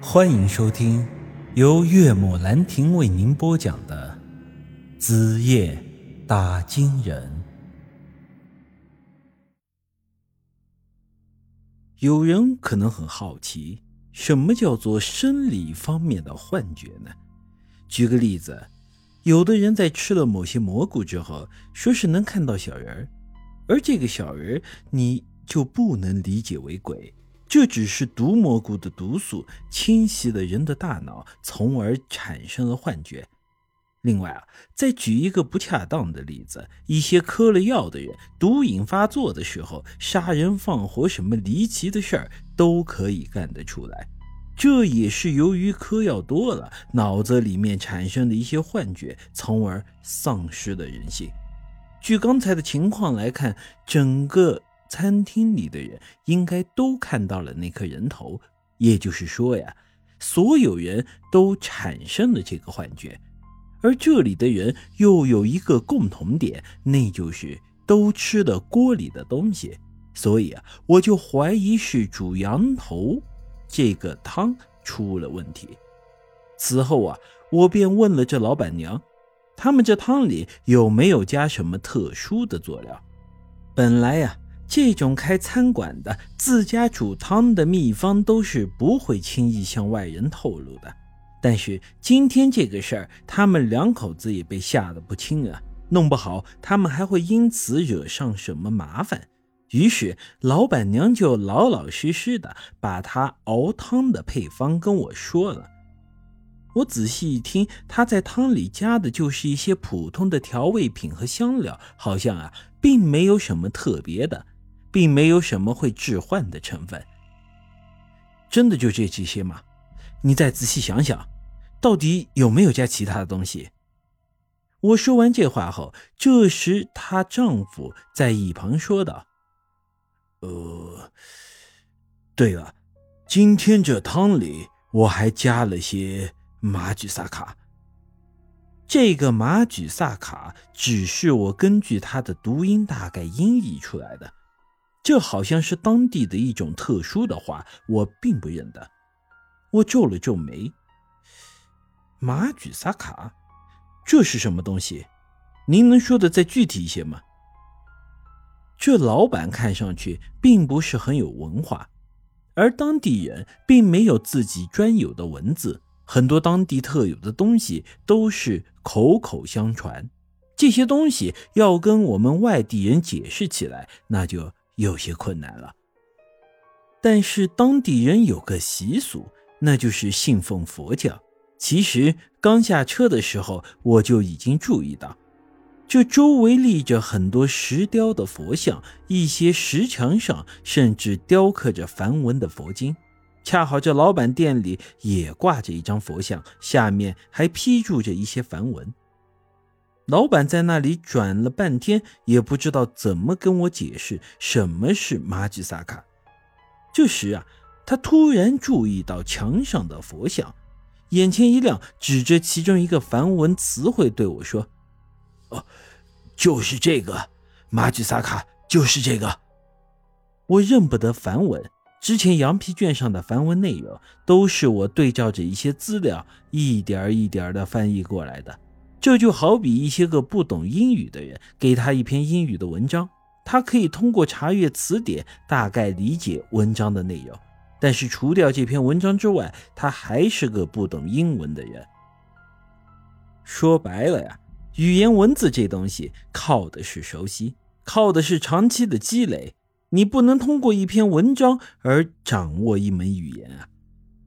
欢迎收听由岳母兰亭为您播讲的《子夜打金人》。有人可能很好奇，什么叫做生理方面的幻觉呢？举个例子，有的人在吃了某些蘑菇之后，说是能看到小人儿，而这个小人儿你就不能理解为鬼。这只是毒蘑菇的毒素侵袭了人的大脑，从而产生了幻觉。另外啊，再举一个不恰当的例子：一些嗑了药的人，毒瘾发作的时候，杀人放火什么离奇的事儿都可以干得出来。这也是由于嗑药多了，脑子里面产生的一些幻觉，从而丧失了人性。据刚才的情况来看，整个。餐厅里的人应该都看到了那颗人头，也就是说呀，所有人都产生了这个幻觉，而这里的人又有一个共同点，那就是都吃了锅里的东西，所以啊，我就怀疑是煮羊头这个汤出了问题。此后啊，我便问了这老板娘，他们这汤里有没有加什么特殊的佐料？本来呀。这种开餐馆的自家煮汤的秘方都是不会轻易向外人透露的，但是今天这个事儿，他们两口子也被吓得不轻啊，弄不好他们还会因此惹上什么麻烦。于是老板娘就老老实实的把她熬汤的配方跟我说了。我仔细一听，她在汤里加的就是一些普通的调味品和香料，好像啊，并没有什么特别的。并没有什么会致幻的成分，真的就这这些吗？你再仔细想想，到底有没有加其他的东西？我说完这话后，这时她丈夫在一旁说道：“呃，对了，今天这汤里我还加了些马举萨卡。这个马举萨卡只是我根据它的读音大概音译出来的。”这好像是当地的一种特殊的话，我并不认得。我皱了皱眉。马举萨卡，这是什么东西？您能说的再具体一些吗？这老板看上去并不是很有文化，而当地人并没有自己专有的文字，很多当地特有的东西都是口口相传。这些东西要跟我们外地人解释起来，那就。有些困难了，但是当地人有个习俗，那就是信奉佛教。其实刚下车的时候，我就已经注意到，这周围立着很多石雕的佛像，一些石墙上甚至雕刻着梵文的佛经。恰好这老板店里也挂着一张佛像，下面还批注着一些梵文。老板在那里转了半天，也不知道怎么跟我解释什么是马吉萨卡。这时啊，他突然注意到墙上的佛像，眼前一亮，指着其中一个梵文词汇对我说：“哦，就是这个，马吉萨卡就是这个。”我认不得梵文，之前羊皮卷上的梵文内容都是我对照着一些资料，一点一点的翻译过来的。这就好比一些个不懂英语的人给他一篇英语的文章，他可以通过查阅词典大概理解文章的内容，但是除掉这篇文章之外，他还是个不懂英文的人。说白了呀，语言文字这东西靠的是熟悉，靠的是长期的积累。你不能通过一篇文章而掌握一门语言啊！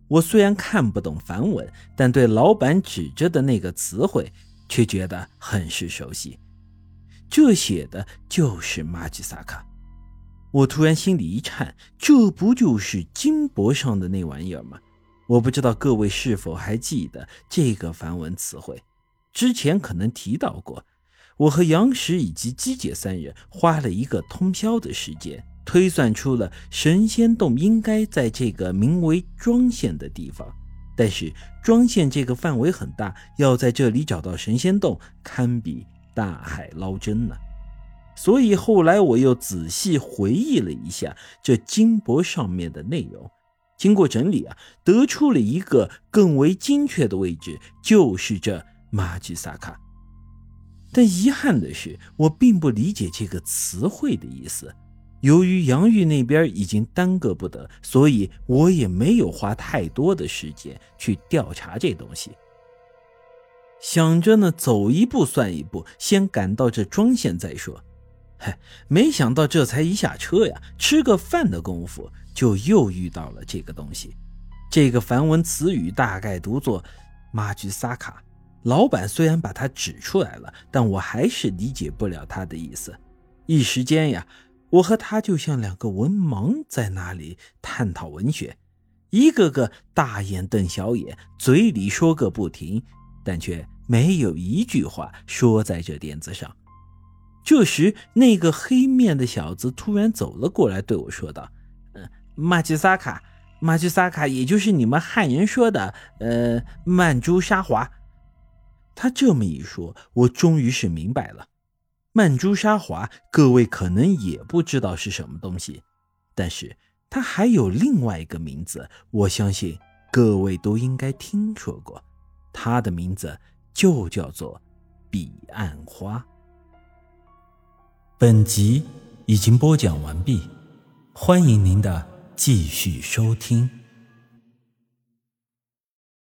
我虽然看不懂梵文，但对老板指着的那个词汇。却觉得很是熟悉，这写的就是马吉萨卡。我突然心里一颤，这不就是金箔上的那玩意儿吗？我不知道各位是否还记得这个梵文词汇，之前可能提到过。我和杨石以及姬姐三人花了一个通宵的时间，推算出了神仙洞应该在这个名为庄县的地方。但是庄县这个范围很大，要在这里找到神仙洞，堪比大海捞针呢。所以后来我又仔细回忆了一下这金箔上面的内容，经过整理啊，得出了一个更为精确的位置，就是这马吉萨卡。但遗憾的是，我并不理解这个词汇的意思。由于杨玉那边已经耽搁不得，所以我也没有花太多的时间去调查这东西。想着呢，走一步算一步，先赶到这庄县再说。嗨，没想到这才一下车呀，吃个饭的功夫就又遇到了这个东西。这个梵文词语大概读作“马居萨卡”。老板虽然把它指出来了，但我还是理解不了他的意思。一时间呀，我和他就像两个文盲在那里探讨文学，一个个大眼瞪小眼，嘴里说个不停，但却没有一句话说在这点子上。这时，那个黑面的小子突然走了过来，对我说道：“嗯，马吉萨卡，马吉萨卡，也就是你们汉人说的，呃，曼珠沙华。”他这么一说，我终于是明白了，曼珠沙华，各位可能也不知道是什么东西，但是它还有另外一个名字，我相信各位都应该听说过，它的名字就叫做彼岸花。本集已经播讲完毕，欢迎您的继续收听。